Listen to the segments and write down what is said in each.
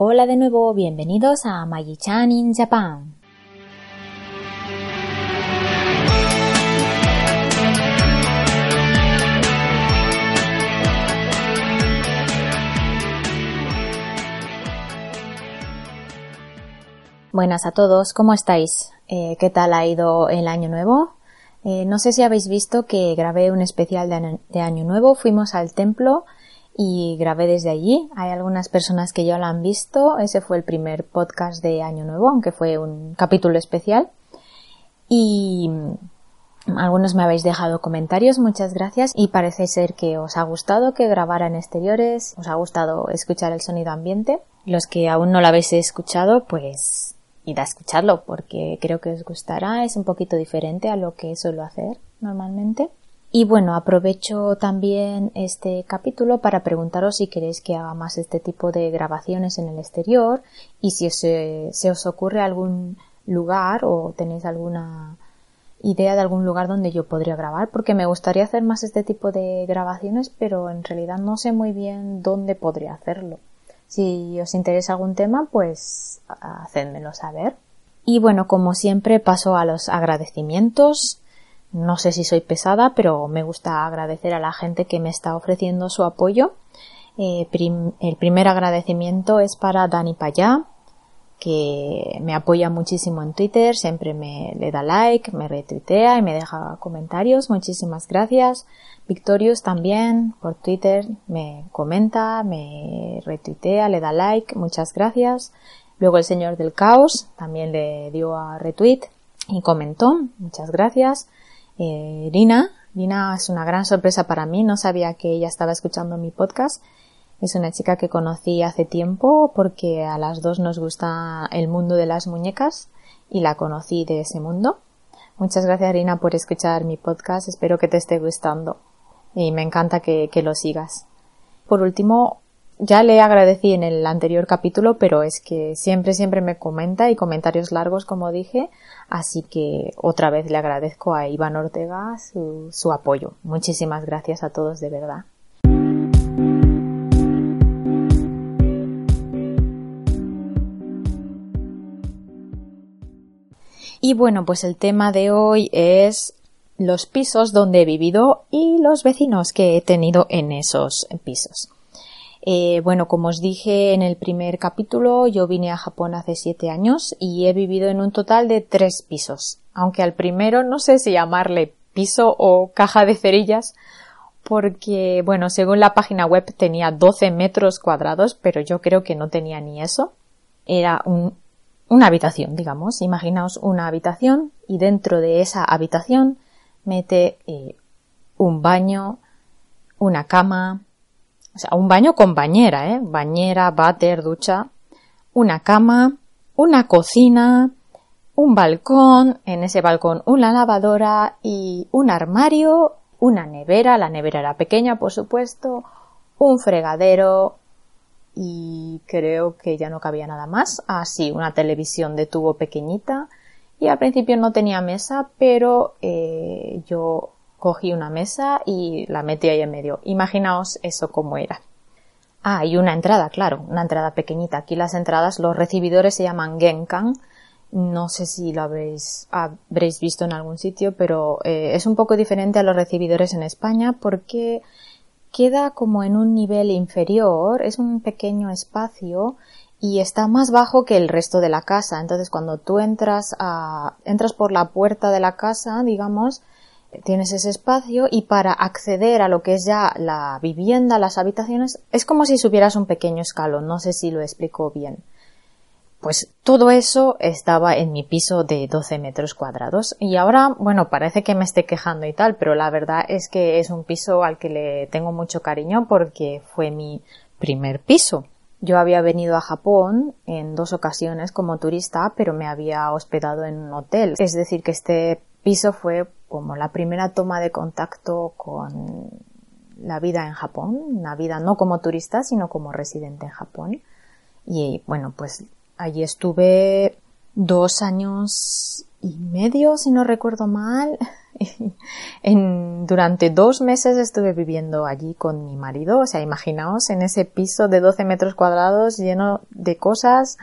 Hola de nuevo, bienvenidos a Magi-chan in Japan. Buenas a todos, ¿cómo estáis? Eh, ¿Qué tal ha ido el año nuevo? Eh, no sé si habéis visto que grabé un especial de, de año nuevo, fuimos al templo y grabé desde allí. Hay algunas personas que ya lo han visto. Ese fue el primer podcast de Año Nuevo, aunque fue un capítulo especial. Y algunos me habéis dejado comentarios, muchas gracias. Y parece ser que os ha gustado que grabara en exteriores, os ha gustado escuchar el sonido ambiente. Los que aún no lo habéis escuchado, pues id a escucharlo porque creo que os gustará. Es un poquito diferente a lo que suelo hacer normalmente. Y bueno, aprovecho también este capítulo para preguntaros si queréis que haga más este tipo de grabaciones en el exterior y si se, se os ocurre algún lugar o tenéis alguna idea de algún lugar donde yo podría grabar porque me gustaría hacer más este tipo de grabaciones pero en realidad no sé muy bien dónde podría hacerlo. Si os interesa algún tema pues hacedmelo saber. Y bueno, como siempre paso a los agradecimientos. No sé si soy pesada, pero me gusta agradecer a la gente que me está ofreciendo su apoyo. Eh, el primer agradecimiento es para Dani Payá, que me apoya muchísimo en Twitter, siempre me le da like, me retuitea y me deja comentarios. Muchísimas gracias. Victorious también por Twitter me comenta, me retuitea, le da like. Muchas gracias. Luego el señor del caos también le dio a retweet y comentó. Muchas gracias. Eh, Rina. Rina es una gran sorpresa para mí, no sabía que ella estaba escuchando mi podcast. Es una chica que conocí hace tiempo porque a las dos nos gusta el mundo de las muñecas y la conocí de ese mundo. Muchas gracias Rina por escuchar mi podcast, espero que te esté gustando y me encanta que, que lo sigas. Por último, ya le agradecí en el anterior capítulo, pero es que siempre, siempre me comenta y comentarios largos, como dije, así que otra vez le agradezco a Iván Ortega su, su apoyo. Muchísimas gracias a todos de verdad. Y bueno, pues el tema de hoy es los pisos donde he vivido y los vecinos que he tenido en esos pisos. Eh, bueno, como os dije en el primer capítulo, yo vine a Japón hace siete años y he vivido en un total de tres pisos. Aunque al primero no sé si llamarle piso o caja de cerillas, porque, bueno, según la página web tenía 12 metros cuadrados, pero yo creo que no tenía ni eso. Era una habitación, digamos. Imaginaos una habitación y dentro de esa habitación mete eh, un baño, una cama, o sea, un baño con bañera, ¿eh? Bañera, váter, ducha, una cama, una cocina, un balcón, en ese balcón una lavadora y un armario, una nevera, la nevera era pequeña, por supuesto, un fregadero y creo que ya no cabía nada más. Ah, sí, una televisión de tubo pequeñita y al principio no tenía mesa, pero eh, yo cogí una mesa y la metí ahí en medio. Imaginaos eso como era. Ah, y una entrada, claro, una entrada pequeñita. Aquí las entradas, los recibidores se llaman genkan. No sé si lo habéis, habréis visto en algún sitio, pero eh, es un poco diferente a los recibidores en España porque queda como en un nivel inferior, es un pequeño espacio y está más bajo que el resto de la casa. Entonces cuando tú entras a, entras por la puerta de la casa, digamos, tienes ese espacio y para acceder a lo que es ya la vivienda, las habitaciones, es como si subieras un pequeño escalón, no sé si lo explico bien. Pues todo eso estaba en mi piso de 12 metros cuadrados y ahora, bueno, parece que me esté quejando y tal, pero la verdad es que es un piso al que le tengo mucho cariño porque fue mi primer piso. Yo había venido a Japón en dos ocasiones como turista, pero me había hospedado en un hotel. Es decir, que este piso fue como la primera toma de contacto con la vida en Japón, una vida no como turista, sino como residente en Japón. Y bueno, pues allí estuve dos años y medio, si no recuerdo mal. en, durante dos meses estuve viviendo allí con mi marido. O sea, imaginaos en ese piso de 12 metros cuadrados lleno de cosas,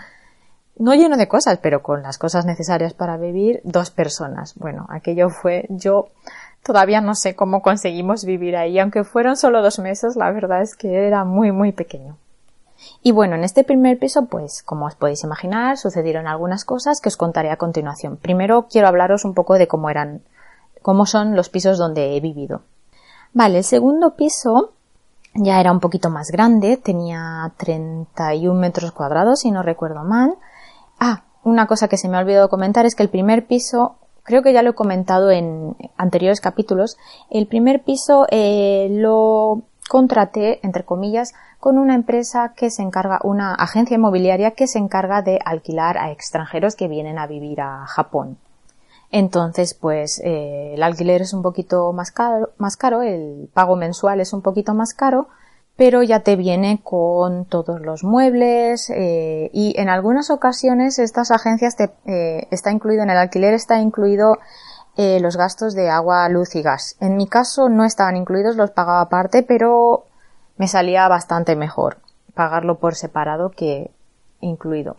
no lleno de cosas, pero con las cosas necesarias para vivir, dos personas. Bueno, aquello fue, yo todavía no sé cómo conseguimos vivir ahí, aunque fueron solo dos meses, la verdad es que era muy, muy pequeño. Y bueno, en este primer piso, pues, como os podéis imaginar, sucedieron algunas cosas que os contaré a continuación. Primero quiero hablaros un poco de cómo eran cómo son los pisos donde he vivido. Vale, el segundo piso ya era un poquito más grande, tenía 31 metros cuadrados, si no recuerdo mal. Una cosa que se me ha olvidado comentar es que el primer piso, creo que ya lo he comentado en anteriores capítulos, el primer piso eh, lo contraté, entre comillas, con una empresa que se encarga, una agencia inmobiliaria que se encarga de alquilar a extranjeros que vienen a vivir a Japón. Entonces, pues eh, el alquiler es un poquito más más caro, el pago mensual es un poquito más caro, pero ya te viene con todos los muebles eh, y en algunas ocasiones estas agencias te, eh, está incluido en el alquiler está incluido los gastos de agua, luz y gas. En mi caso no estaban incluidos, los pagaba aparte, pero me salía bastante mejor pagarlo por separado que incluido.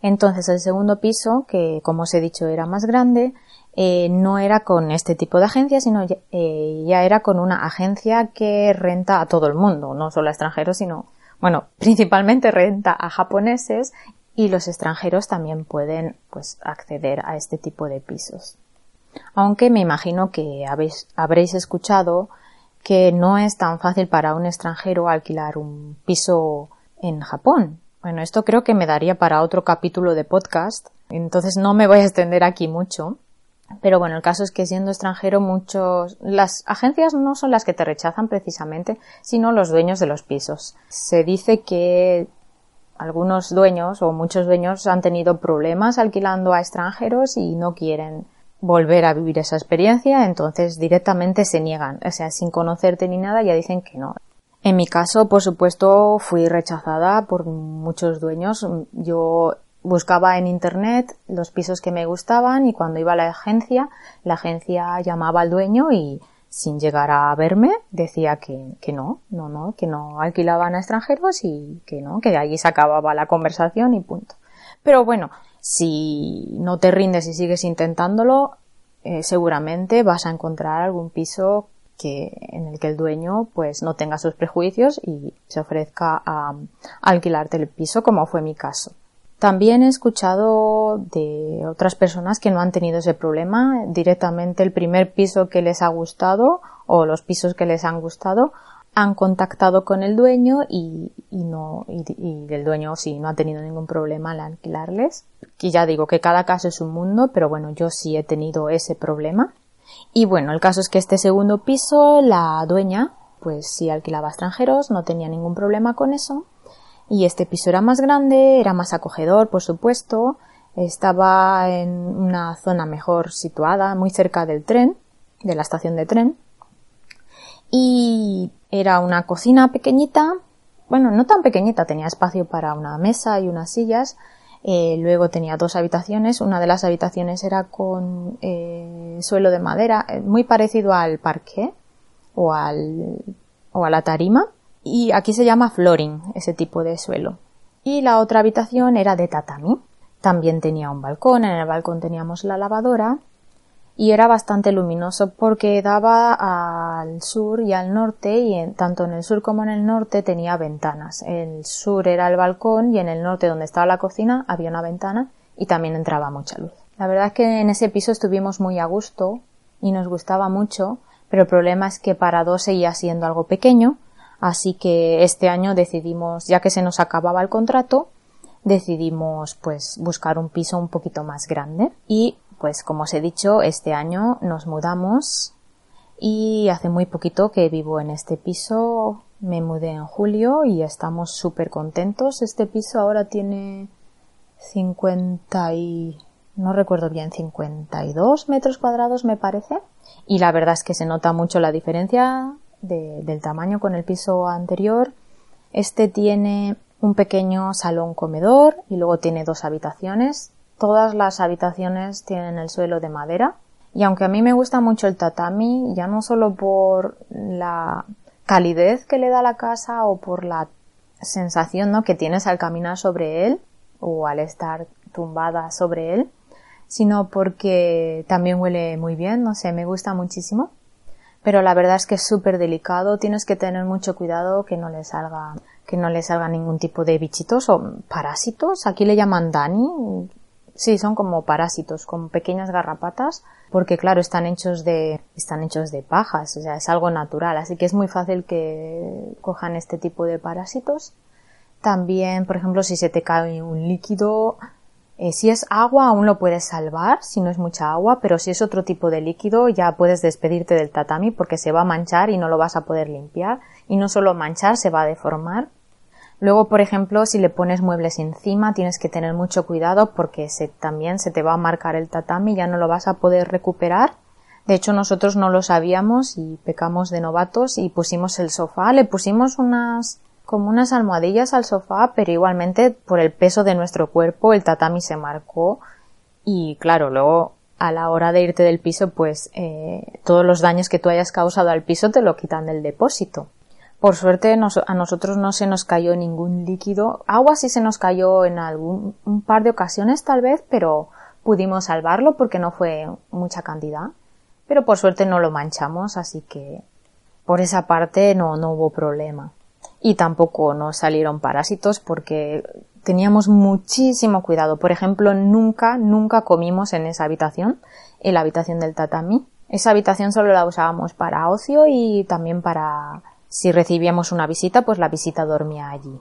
Entonces el segundo piso, que como os he dicho era más grande, eh, no era con este tipo de agencia, sino eh, ya era con una agencia que renta a todo el mundo, no solo a extranjeros, sino, bueno, principalmente renta a japoneses y los extranjeros también pueden pues acceder a este tipo de pisos. Aunque me imagino que habéis, habréis escuchado que no es tan fácil para un extranjero alquilar un piso en Japón, bueno, esto creo que me daría para otro capítulo de podcast, entonces no me voy a extender aquí mucho. Pero bueno, el caso es que siendo extranjero muchos, las agencias no son las que te rechazan precisamente, sino los dueños de los pisos. Se dice que algunos dueños o muchos dueños han tenido problemas alquilando a extranjeros y no quieren volver a vivir esa experiencia, entonces directamente se niegan, o sea, sin conocerte ni nada ya dicen que no. En mi caso, por supuesto, fui rechazada por muchos dueños. Yo buscaba en internet los pisos que me gustaban y cuando iba a la agencia, la agencia llamaba al dueño y sin llegar a verme decía que, que no, no, no, que no alquilaban a extranjeros y que no, que allí se acababa la conversación y punto. Pero bueno, si no te rindes y sigues intentándolo, eh, seguramente vas a encontrar algún piso que, en el que el dueño pues no tenga sus prejuicios y se ofrezca a, alquilarte el piso como fue mi caso. También he escuchado de otras personas que no han tenido ese problema. Directamente el primer piso que les ha gustado o los pisos que les han gustado han contactado con el dueño y, no y, y, el dueño sí no ha tenido ningún problema al alquilarles. Y ya digo que cada caso es un mundo, pero bueno, yo sí he tenido ese problema. Y bueno, el caso es que este segundo piso, la dueña, pues sí alquilaba extranjeros, no tenía ningún problema con eso. Y este piso era más grande, era más acogedor, por supuesto, estaba en una zona mejor situada, muy cerca del tren, de la estación de tren. Y era una cocina pequeñita, bueno, no tan pequeñita, tenía espacio para una mesa y unas sillas, eh, luego tenía dos habitaciones. Una de las habitaciones era con eh, suelo de madera, eh, muy parecido al parqué o al o a la tarima. Y aquí se llama flooring, ese tipo de suelo. Y la otra habitación era de tatami. También tenía un balcón, en el balcón teníamos la lavadora y era bastante luminoso porque daba al sur y al norte y tanto en el sur como en el norte tenía ventanas. El sur era el balcón y en el norte donde estaba la cocina había una ventana y también entraba mucha luz. La verdad es que en ese piso estuvimos muy a gusto y nos gustaba mucho, pero el problema es que para dos seguía siendo algo pequeño, así que este año decidimos, ya que se nos acababa el contrato, decidimos pues buscar un piso un poquito más grande y pues como os he dicho, este año nos mudamos y hace muy poquito que vivo en este piso Me mudé en julio y estamos súper contentos. Este piso ahora tiene 50 y... no recuerdo bien, 52 metros cuadrados me parece. Y la verdad es que se nota mucho la diferencia del tamaño con el piso anterior. Este tiene un pequeño salón comedor y luego tiene dos habitaciones. Todas las habitaciones tienen el suelo de madera. Y aunque a mí me gusta mucho el tatami, ya no solo por la calidez que le da la casa o por la sensación ¿no? que tienes al caminar sobre él o al estar tumbada sobre él, sino porque también huele muy bien, no sé, me gusta muchísimo. Pero la verdad es que es súper delicado, tienes que tener mucho cuidado que no le salga, que no le salga ningún tipo de bichitos o parásitos. Aquí le llaman Dani, Sí, son como parásitos, como pequeñas garrapatas, porque claro, están hechos de, están hechos de pajas, o sea, es algo natural, así que es muy fácil que cojan este tipo de parásitos. También, por ejemplo, si se te cae un líquido, eh, si es agua aún lo puedes salvar, si no es mucha agua, pero si es otro tipo de líquido ya puedes despedirte del tatami porque se va a manchar y no lo vas a poder limpiar. Y no solo manchar, se va a deformar. Luego, por ejemplo, si le pones muebles encima, tienes que tener mucho cuidado porque también se te va a marcar el tatami, ya no lo vas a poder recuperar. De hecho, nosotros no lo sabíamos y pecamos de novatos y pusimos el sofá, le pusimos unas como unas almohadillas al sofá, pero igualmente por el peso de nuestro cuerpo el tatami se marcó y claro, luego a la hora de irte del piso, pues eh, todos los daños que tú hayas causado al piso te lo quitan del depósito. Por suerte a nosotros no se nos cayó ningún líquido. Agua sí se nos cayó en algún un par de ocasiones tal vez, pero pudimos salvarlo porque no fue mucha cantidad. Pero por suerte no lo manchamos, así que por esa parte no, no hubo problema. Y tampoco nos salieron parásitos porque teníamos muchísimo cuidado. Por ejemplo, nunca, nunca comimos en esa habitación, en la habitación del tatami. Esa habitación solo la usábamos para ocio y también para si recibíamos una visita, pues la visita dormía allí.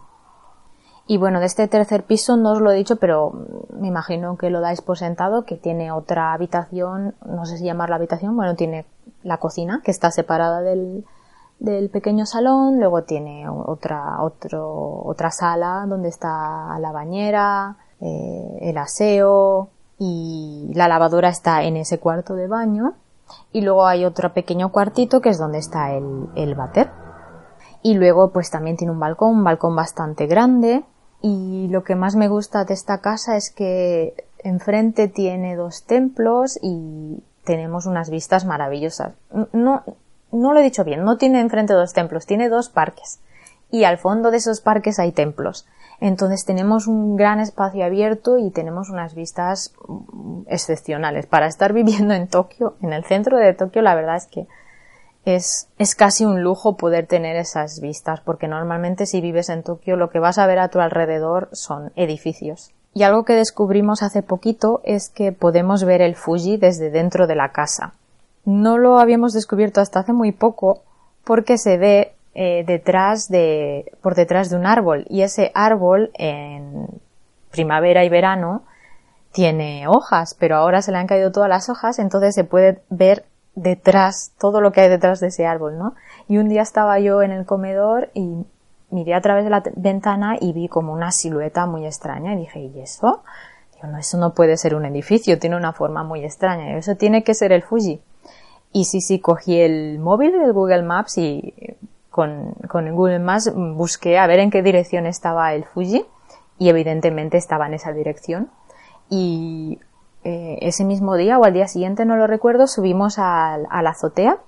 Y bueno, de este tercer piso no os lo he dicho, pero me imagino que lo dais por sentado, que tiene otra habitación, no sé si llamarla habitación, bueno, tiene la cocina, que está separada del, del pequeño salón, luego tiene otra, otro, otra sala donde está la bañera, eh, el aseo y la lavadora está en ese cuarto de baño y luego hay otro pequeño cuartito que es donde está el, el váter. Y luego pues también tiene un balcón, un balcón bastante grande. Y lo que más me gusta de esta casa es que enfrente tiene dos templos y tenemos unas vistas maravillosas. No, no lo he dicho bien, no tiene enfrente dos templos, tiene dos parques. Y al fondo de esos parques hay templos. Entonces tenemos un gran espacio abierto y tenemos unas vistas excepcionales. Para estar viviendo en Tokio, en el centro de Tokio, la verdad es que es, es casi un lujo poder tener esas vistas, porque normalmente si vives en Tokio lo que vas a ver a tu alrededor son edificios. Y algo que descubrimos hace poquito es que podemos ver el Fuji desde dentro de la casa. No lo habíamos descubierto hasta hace muy poco porque se ve eh, detrás de, por detrás de un árbol y ese árbol en primavera y verano tiene hojas, pero ahora se le han caído todas las hojas, entonces se puede ver detrás, todo lo que hay detrás de ese árbol, ¿no? Y un día estaba yo en el comedor y miré a través de la ventana y vi como una silueta muy extraña y dije, ¿y eso? Digo, no, eso no puede ser un edificio, tiene una forma muy extraña, eso tiene que ser el Fuji. Y sí, sí, cogí el móvil del Google Maps y con, Google Maps busqué a ver en qué dirección estaba el Fuji y evidentemente estaba en esa dirección. Y eh, ese mismo día o al día siguiente, no lo recuerdo, subimos a, la azotea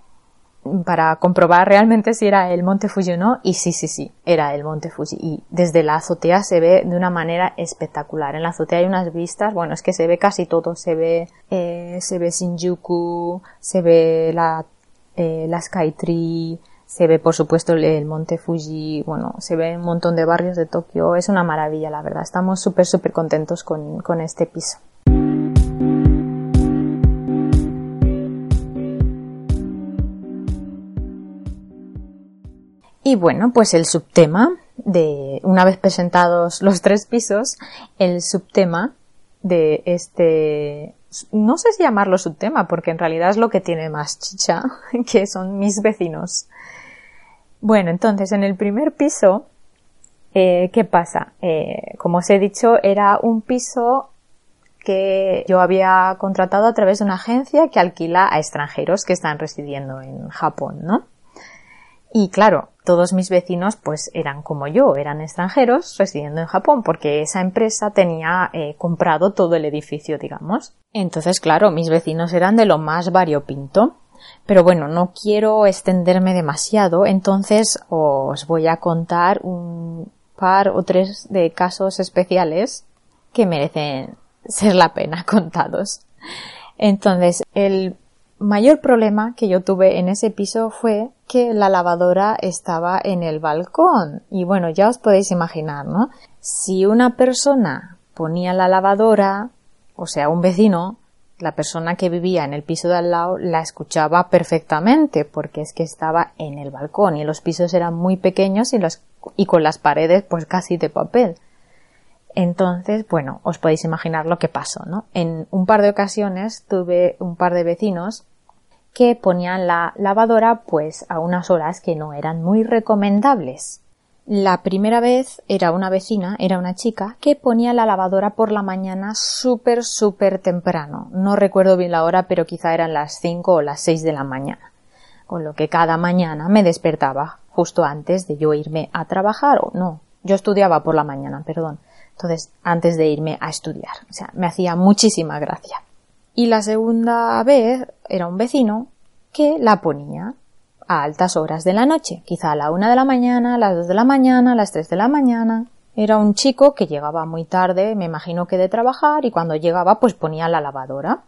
para comprobar realmente si era el monte Fuji o no, y sí, sí, sí, era el monte Fuji. Y desde la azotea se ve de una manera espectacular. En la azotea hay unas vistas, bueno, es que se ve casi todo, se ve, eh, se ve Shinjuku, se ve la, eh, la Skytree, se ve por supuesto el, monte Fuji, bueno, se ve un montón de barrios de Tokio, es una maravilla, la verdad. Estamos súper, súper contentos con, con este piso. Y bueno, pues el subtema de, una vez presentados los tres pisos, el subtema de este, no sé si llamarlo subtema, porque en realidad es lo que tiene más chicha, que son mis vecinos. Bueno, entonces en el primer piso, eh, ¿qué pasa? Eh, como os he dicho, era un piso que yo había contratado a través de una agencia que alquila a extranjeros que están residiendo en Japón, ¿no? Y claro, todos mis vecinos pues eran como yo, eran extranjeros residiendo en Japón porque esa empresa tenía eh, comprado todo el edificio, digamos. Entonces, claro, mis vecinos eran de lo más variopinto. Pero bueno, no quiero extenderme demasiado, entonces os voy a contar un par o tres de casos especiales que merecen ser la pena contados. Entonces, el mayor problema que yo tuve en ese piso fue que la lavadora estaba en el balcón. Y bueno, ya os podéis imaginar, ¿no? Si una persona ponía la lavadora, o sea, un vecino, la persona que vivía en el piso de al lado la escuchaba perfectamente porque es que estaba en el balcón y los pisos eran muy pequeños y, con las paredes pues casi de papel. Entonces, bueno, os podéis imaginar lo que pasó, ¿no? En un par de ocasiones tuve un par de vecinos que ponían la lavadora pues a unas horas que no eran muy recomendables. La primera vez era una vecina, era una chica, que ponía la lavadora por la mañana súper, súper temprano. No recuerdo bien la hora, pero quizá eran las cinco o las seis de la mañana. Con lo que cada mañana me despertaba justo antes de yo irme a trabajar o no. Yo estudiaba por la mañana, perdón. Entonces, antes de irme a estudiar. O sea, me hacía muchísima gracia. Y la segunda vez era un vecino que la ponía a altas horas de la noche, quizá a la una de la mañana, a las dos de la mañana, a las tres de la mañana. Era un chico que llegaba muy tarde, me imagino que de trabajar, y cuando llegaba pues ponía la lavadora.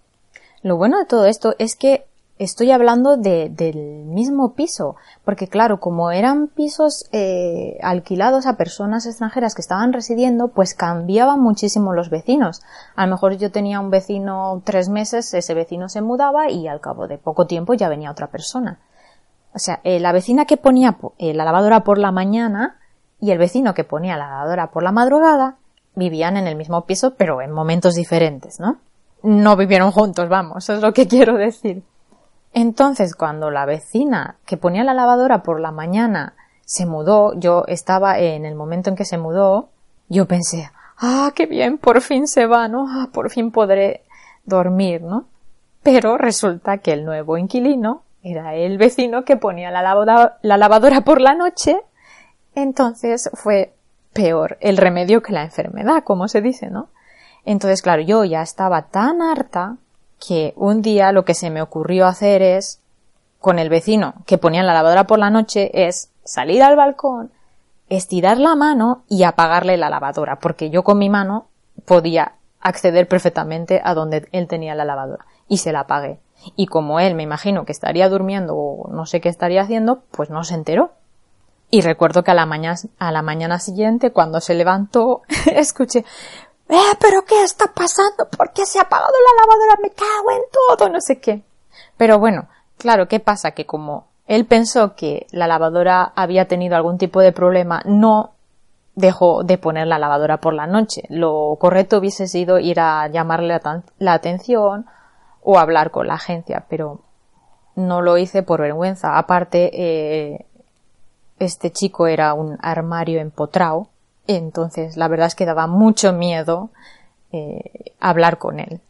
Lo bueno de todo esto es que estoy hablando de, del mismo piso, porque claro, como eran pisos eh, alquilados a personas extranjeras que estaban residiendo, pues cambiaban muchísimo los vecinos. A lo mejor yo tenía un vecino tres meses, ese vecino se mudaba y al cabo de poco tiempo ya venía otra persona. O sea, eh, la vecina que ponía eh, la lavadora por la mañana y el vecino que ponía la lavadora por la madrugada vivían en el mismo piso, pero en momentos diferentes, ¿no? No vivieron juntos, vamos, eso es lo que quiero decir. Entonces, cuando la vecina que ponía la lavadora por la mañana se mudó, yo estaba en el momento en que se mudó, yo pensé, ah, qué bien, por fin se va, ¿no? Ah, por fin podré dormir, ¿no? Pero resulta que el nuevo inquilino era el vecino que ponía la la lavadora por la noche, entonces fue peor el remedio que la enfermedad, como se dice, ¿no? Entonces, claro, yo ya estaba tan harta que un día lo que se me ocurrió hacer es, con el vecino que ponía la lavadora por la noche, es salir al balcón, estirar la mano y apagarle la lavadora, porque yo con mi mano podía acceder perfectamente a donde él tenía la lavadora y se la apagué. Y como él me imagino que estaría durmiendo o no sé qué estaría haciendo, pues no se enteró. Y recuerdo que a la mañana, a la mañana siguiente, cuando se levantó, escuché, ¡Eh, pero qué está pasando! ¿Por qué se ha apagado la lavadora? Me cago en todo, no sé qué. Pero bueno, claro, ¿qué pasa? Que como él pensó que la lavadora había tenido algún tipo de problema, no dejó de poner la lavadora por la noche. Lo correcto hubiese sido ir a llamarle la, atención o hablar con la agencia, pero no lo hice por vergüenza. Aparte, eh, este chico era un armario empotrado entonces, la verdad es que daba mucho miedo eh, hablar con él.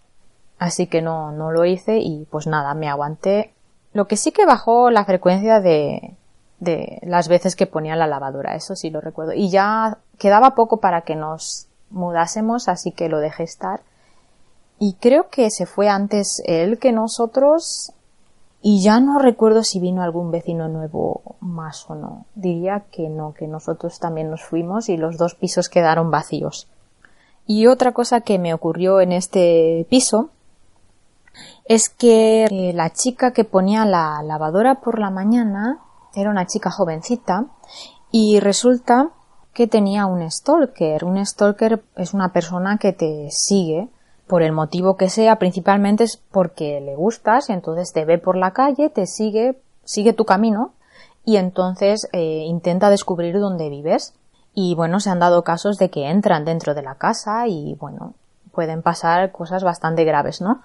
Así que no, no lo hice y pues nada, me aguanté. Lo que sí que bajó la frecuencia de, de las veces que ponía la lavadora, eso sí lo recuerdo. Y ya quedaba poco para que nos mudásemos, así que lo dejé estar. Y creo que se fue antes él que nosotros, y ya no recuerdo si vino algún vecino nuevo más o no. Diría que no, que nosotros también nos fuimos y los dos pisos quedaron vacíos. Y otra cosa que me ocurrió en este piso es que la chica que ponía la lavadora por la mañana era una chica jovencita y resulta que tenía un stalker. Un stalker es una persona que te sigue por el motivo que sea, principalmente es porque le gustas y entonces te ve por la calle, te sigue, sigue tu camino y entonces eh, intenta descubrir dónde vives. Y bueno, se han dado casos de que entran dentro de la casa y bueno, pueden pasar cosas bastante graves, ¿no?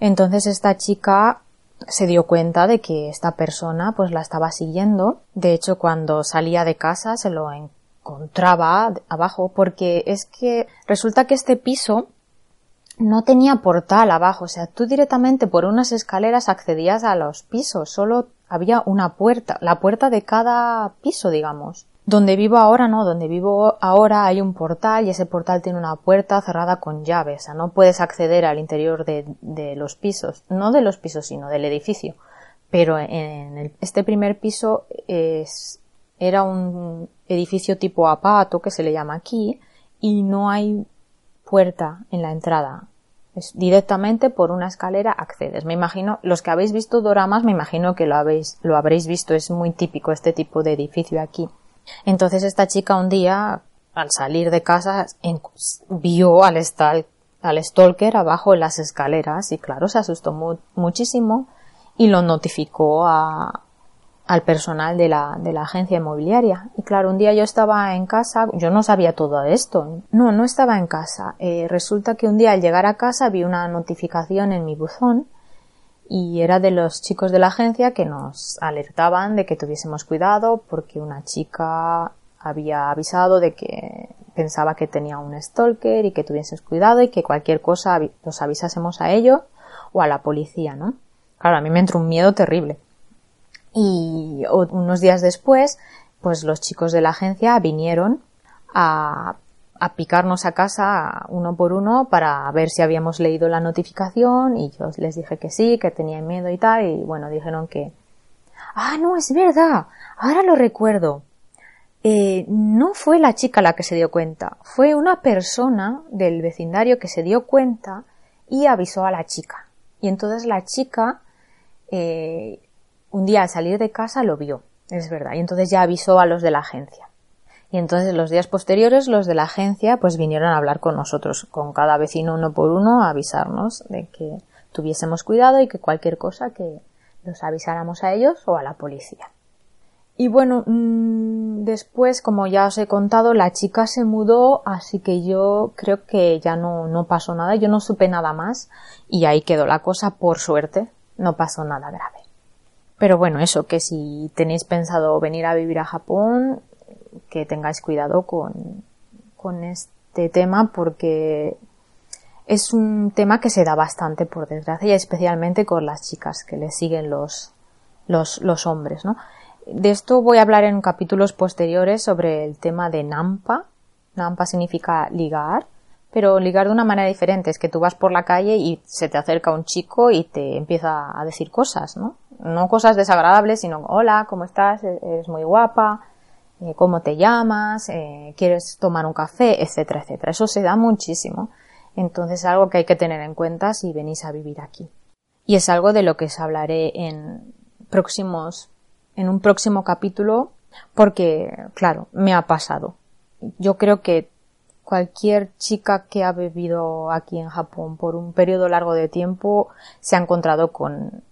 Entonces esta chica se dio cuenta de que esta persona pues la estaba siguiendo. De hecho, cuando salía de casa se lo encontraba abajo porque es que resulta que este piso no tenía portal abajo, o sea, tú directamente por unas escaleras accedías a los pisos, solo había una puerta, la puerta de cada piso, digamos. Donde vivo ahora no, donde vivo ahora hay un portal y ese portal tiene una puerta cerrada con llave, o sea, no puedes acceder al interior de, los pisos, no de los pisos, sino del edificio. Pero en el, este primer piso es, era un edificio tipo apato que se le llama aquí y no hay puerta en la entrada. Directamente por una escalera accedes. Me imagino, los que habéis visto doramas, me imagino que lo habéis, lo habréis visto, es muy típico este tipo de edificio aquí. Entonces esta chica un día, al salir de casa, vio al, al stalker abajo en las escaleras y claro, se asustó muchísimo y lo notificó a, al personal de la, de la agencia inmobiliaria. Y claro, un día yo estaba en casa, yo no sabía todo esto. No, no estaba en casa. Eh, resulta que un día al llegar a casa vi una notificación en mi buzón y era de los chicos de la agencia que nos alertaban de que tuviésemos cuidado porque una chica había avisado de que pensaba que tenía un stalker y que tuvieses cuidado y que cualquier cosa los avisásemos a ellos o a la policía, ¿no? Claro, a mí me entró un miedo terrible. Y unos días después, pues los chicos de la agencia vinieron a a picarnos a casa uno por uno para ver si habíamos leído la notificación y yo les dije que sí, que tenía miedo y tal y bueno, dijeron que ah, no, es verdad, ahora lo recuerdo. Eh, no fue la chica la que se dio cuenta, fue una persona del vecindario que se dio cuenta y avisó a la chica. Y entonces la chica eh, un día al salir de casa lo vio, es verdad, y entonces ya avisó a los de la agencia. Y entonces los días posteriores los de la agencia pues vinieron a hablar con nosotros, con cada vecino uno por uno a avisarnos de que tuviésemos cuidado y que cualquier cosa que los avisáramos a ellos o a la policía. Y bueno, mm, después, como ya os he contado, la chica se mudó, así que yo creo que ya no, no pasó nada, yo no supe nada más y ahí quedó la cosa, por suerte, no pasó nada grave. Pero bueno, eso, que si tenéis pensado venir a vivir a Japón, que tengáis cuidado con, con este tema porque es un tema que se da bastante por desgracia y especialmente con las chicas que le siguen los, los, los hombres, ¿no? De esto voy a hablar en capítulos posteriores sobre el tema de Nampa. Nampa significa ligar, pero ligar de una manera diferente. Es que tú vas por la calle y se te acerca un chico y te empieza a decir cosas, ¿no? No cosas desagradables, sino hola, ¿cómo estás? E-, eres muy guapa, eh, cómo te llamas, eh, quieres tomar un café, etcétera, etcétera. Eso se da muchísimo. Entonces es algo que hay que tener en cuenta si venís a vivir aquí. Y es algo de lo que os hablaré en próximos, en un próximo capítulo, porque, claro, me ha pasado. Yo creo que cualquier chica que ha vivido aquí en Japón por un periodo largo de tiempo se ha encontrado con,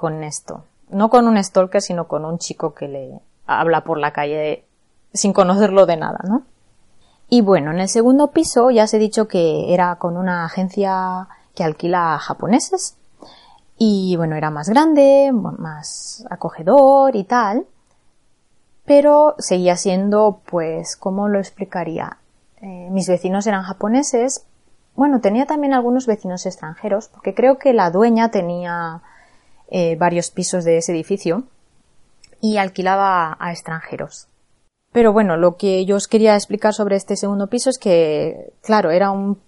con esto. No con un stalker, sino con un chico que le, habla por la calle sin conocerlo de nada, ¿no? Y bueno, en el segundo piso ya os he dicho que era con una agencia que alquila japoneses y bueno, era más grande, más acogedor y tal, pero seguía siendo, pues, ¿cómo lo explicaría? Eh, mis vecinos eran japoneses, bueno, tenía también algunos vecinos extranjeros, porque creo que la dueña tenía eh, varios pisos de ese edificio y alquilaba a extranjeros. Pero bueno, lo que yo os quería explicar sobre este segundo piso es que, claro, era un,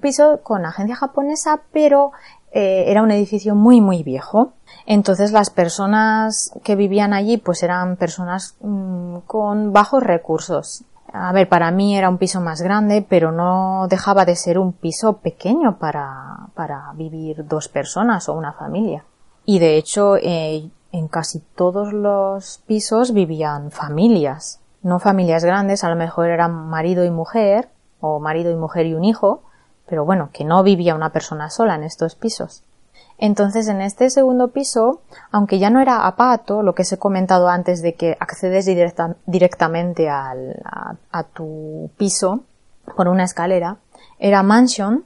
piso con agencia japonesa, pero eh, era un edificio muy, muy viejo. Entonces las personas que vivían allí pues eran personas mm, con bajos recursos. A ver, para mí era un piso más grande, pero no dejaba de ser un piso pequeño para, para vivir dos personas o una familia. Y de hecho, eh, en casi todos los pisos vivían familias. No familias grandes, a lo mejor eran marido y mujer, o marido y mujer y un hijo, pero bueno, que no vivía una persona sola en estos pisos. Entonces, en este segundo piso, aunque ya no era apato, lo que os he comentado antes de que accedes directamente al, a, a tu piso por una escalera, era mansion,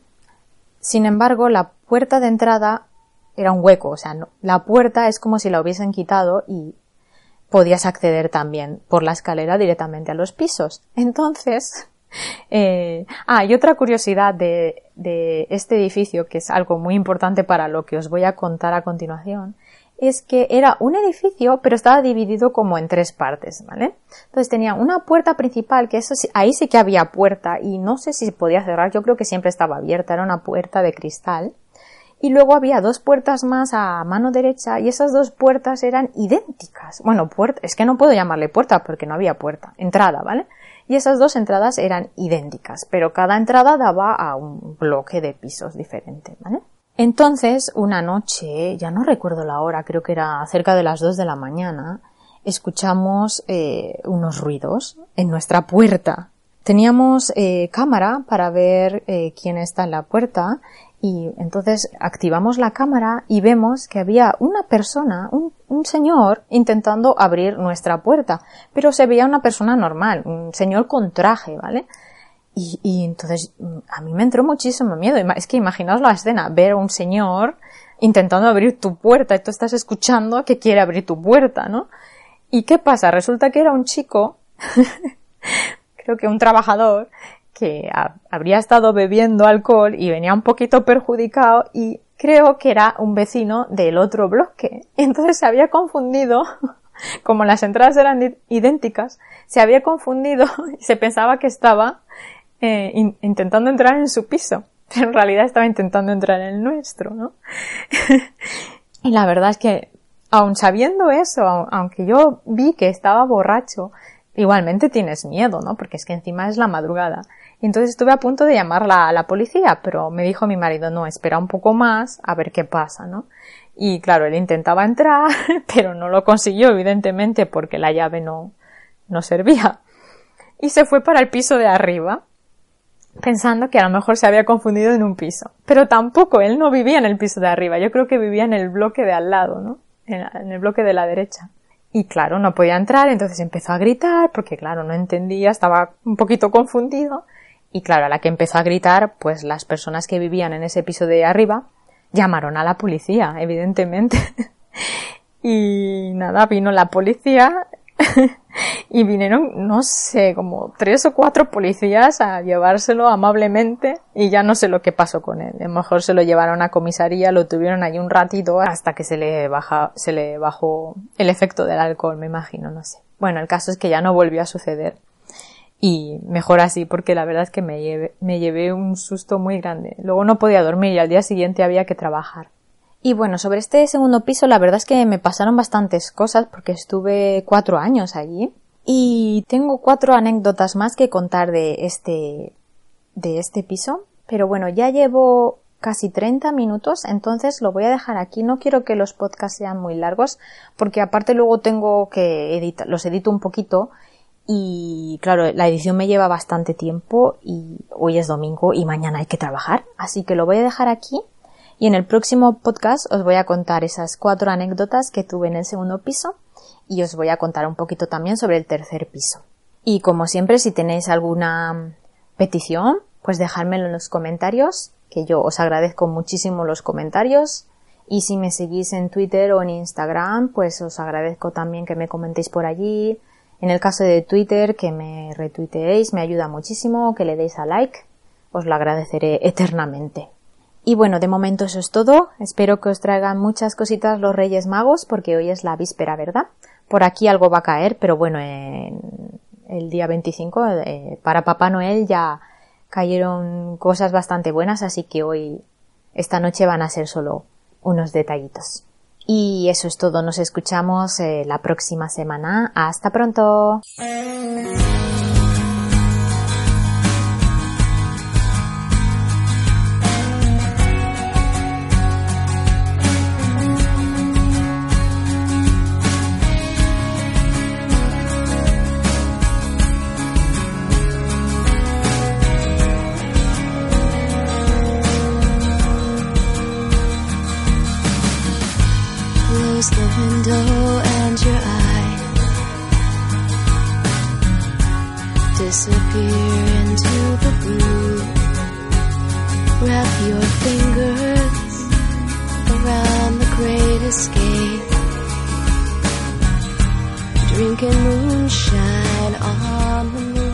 sin embargo, la puerta de entrada era un hueco, o sea, la puerta es como si la hubiesen quitado y podías acceder también por la escalera directamente a los pisos. Entonces, eh, ah, y otra curiosidad de, de este edificio, que es algo muy importante para lo que os voy a contar a continuación, es que era un edificio, pero estaba dividido como en tres partes, ¿vale? Entonces tenía una puerta principal, que eso ahí sí que había puerta, y no sé si podía cerrar, yo creo que siempre estaba abierta, era una puerta de cristal. Y luego había dos puertas más a mano derecha, y esas dos puertas eran idénticas. Bueno, puerta, es que no puedo llamarle puerta porque no había puerta, entrada, ¿vale? Y esas dos entradas eran idénticas, pero cada entrada daba a un bloque de pisos diferente, ¿vale? Entonces, una noche, ya no recuerdo la hora, creo que era cerca de las dos de la mañana, escuchamos eh, unos ruidos en nuestra puerta. Teníamos eh, cámara para ver eh, quién está en la puerta y entonces activamos la cámara y vemos que había una persona, un, señor, intentando abrir nuestra puerta, pero se veía una persona normal, un señor con traje, ¿vale? Y, y entonces mm, a mí me entró muchísimo miedo. Es que imaginaos la escena, ver a un señor intentando abrir tu puerta y tú estás escuchando que quiere abrir tu puerta, ¿no? ¿Y qué pasa? Resulta que era un chico, creo que un trabajador, que habría estado bebiendo alcohol y venía un poquito perjudicado y creo que era un vecino del otro bloque. Entonces se había confundido, como las entradas eran idénticas, se había confundido y se pensaba que estaba eh, intentando entrar en su piso, pero en realidad estaba intentando entrar en el nuestro, ¿no? y la verdad es que, aun sabiendo eso, aunque yo vi que estaba borracho, igualmente tienes miedo, ¿no? Porque es que encima es la madrugada. Y entonces estuve a punto de llamar a la policía, pero me dijo mi marido, no, espera un poco más a ver qué pasa, ¿no? Y claro, él intentaba entrar, pero no lo consiguió, evidentemente, porque la llave no, no servía. Y se fue para el piso de arriba pensando que a lo mejor se había confundido en un piso. Pero tampoco, él no vivía en el piso de arriba, yo creo que vivía en el bloque de al lado, ¿no? En, el bloque de la derecha. Y claro, no podía entrar, entonces empezó a gritar, porque claro, no entendía, estaba un poquito confundido. Y claro, a la que empezó a gritar, pues las personas que vivían en ese piso de arriba llamaron a la policía, evidentemente. y nada, vino la policía y vinieron, no sé, como tres o cuatro policías a llevárselo amablemente y ya no sé lo que pasó con él. A lo mejor se lo llevaron a comisaría, lo tuvieron ahí un ratito hasta que se le baja, se le bajó el efecto del alcohol, me imagino, no sé. Bueno, el caso es que ya no volvió a suceder. Y mejor así, porque la verdad es que me llevé, me llevé un susto muy grande. Luego no podía dormir y al día siguiente había que trabajar. Y bueno, sobre este segundo piso la verdad es que me pasaron bastantes cosas porque estuve cuatro años allí y tengo cuatro anécdotas más que contar de este, de este piso. Pero bueno, ya llevo casi 30 minutos, entonces lo voy a dejar aquí. No quiero que los podcasts sean muy largos porque aparte luego tengo que editar, los edito un poquito y claro, la edición me lleva bastante tiempo y hoy es domingo y mañana hay que trabajar, así que lo voy a dejar aquí y en el próximo podcast os voy a contar esas cuatro anécdotas que tuve en el segundo piso y os voy a contar un poquito también sobre el tercer piso. Y como siempre, si tenéis alguna petición, pues dejármelo en los comentarios, que yo os agradezco muchísimo los comentarios. Y si me seguís en Twitter o en Instagram, pues os agradezco también que me comentéis por allí. En el caso de Twitter, que me retuiteéis, me ayuda muchísimo, que le deis a like. Os lo agradeceré eternamente. Y bueno, de momento eso es todo. Espero que os traigan muchas cositas los Reyes Magos, porque hoy es la víspera, ¿verdad? Por aquí algo va a caer, pero bueno, en el día 25 eh, para Papá Noel ya cayeron cosas bastante buenas, así que hoy, esta noche van a ser solo unos detallitos. Y eso es todo. Nos escuchamos eh, la próxima semana. Hasta pronto. the window and your eye disappear into the blue. Wrap your fingers around the great escape. Drinking moonshine on the moon.